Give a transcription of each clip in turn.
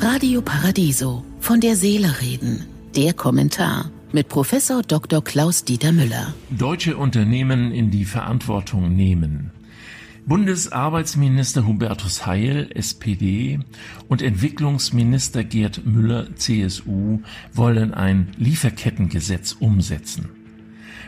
Radio Paradiso. Von der Seele reden. Der Kommentar mit Professor Dr. Klaus Dieter Müller. Deutsche Unternehmen in die Verantwortung nehmen. Bundesarbeitsminister Hubertus Heil, SPD, und Entwicklungsminister Gerd Müller, CSU, wollen ein Lieferkettengesetz umsetzen.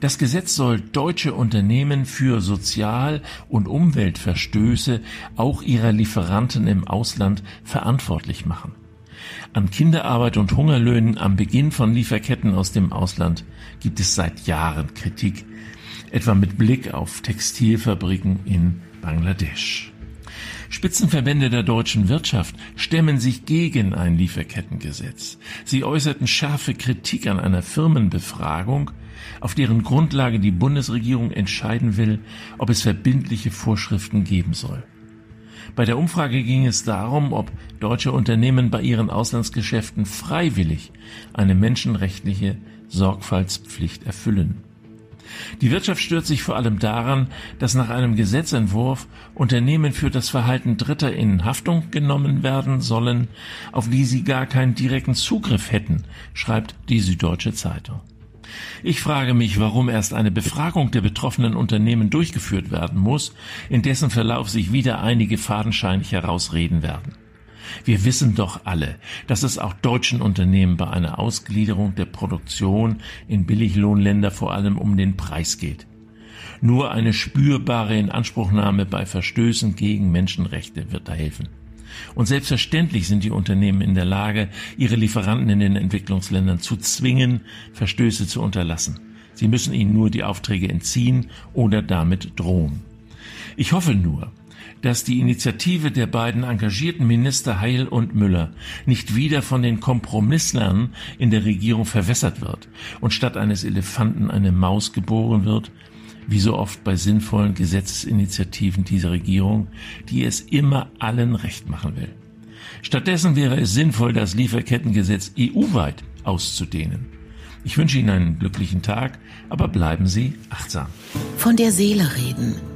Das Gesetz soll deutsche Unternehmen für Sozial- und Umweltverstöße auch ihrer Lieferanten im Ausland verantwortlich machen. An Kinderarbeit und Hungerlöhnen am Beginn von Lieferketten aus dem Ausland gibt es seit Jahren Kritik, etwa mit Blick auf Textilfabriken in Bangladesch. Spitzenverbände der deutschen Wirtschaft stemmen sich gegen ein Lieferkettengesetz. Sie äußerten scharfe Kritik an einer Firmenbefragung, auf deren Grundlage die Bundesregierung entscheiden will, ob es verbindliche Vorschriften geben soll. Bei der Umfrage ging es darum, ob deutsche Unternehmen bei ihren Auslandsgeschäften freiwillig eine menschenrechtliche Sorgfaltspflicht erfüllen. Die Wirtschaft stört sich vor allem daran, dass nach einem Gesetzentwurf Unternehmen für das Verhalten Dritter in Haftung genommen werden sollen, auf die sie gar keinen direkten Zugriff hätten, schreibt die Süddeutsche Zeitung. Ich frage mich, warum erst eine Befragung der betroffenen Unternehmen durchgeführt werden muss, in dessen Verlauf sich wieder einige fadenscheinig herausreden werden. Wir wissen doch alle, dass es auch deutschen Unternehmen bei einer Ausgliederung der Produktion in Billiglohnländer vor allem um den Preis geht. Nur eine spürbare Inanspruchnahme bei Verstößen gegen Menschenrechte wird da helfen. Und selbstverständlich sind die Unternehmen in der Lage, ihre Lieferanten in den Entwicklungsländern zu zwingen, Verstöße zu unterlassen. Sie müssen ihnen nur die Aufträge entziehen oder damit drohen. Ich hoffe nur, dass die Initiative der beiden engagierten Minister Heil und Müller nicht wieder von den Kompromisslern in der Regierung verwässert wird und statt eines Elefanten eine Maus geboren wird, wie so oft bei sinnvollen Gesetzesinitiativen dieser Regierung, die es immer allen recht machen will. Stattdessen wäre es sinnvoll, das Lieferkettengesetz EU-weit auszudehnen. Ich wünsche Ihnen einen glücklichen Tag, aber bleiben Sie achtsam. Von der Seele reden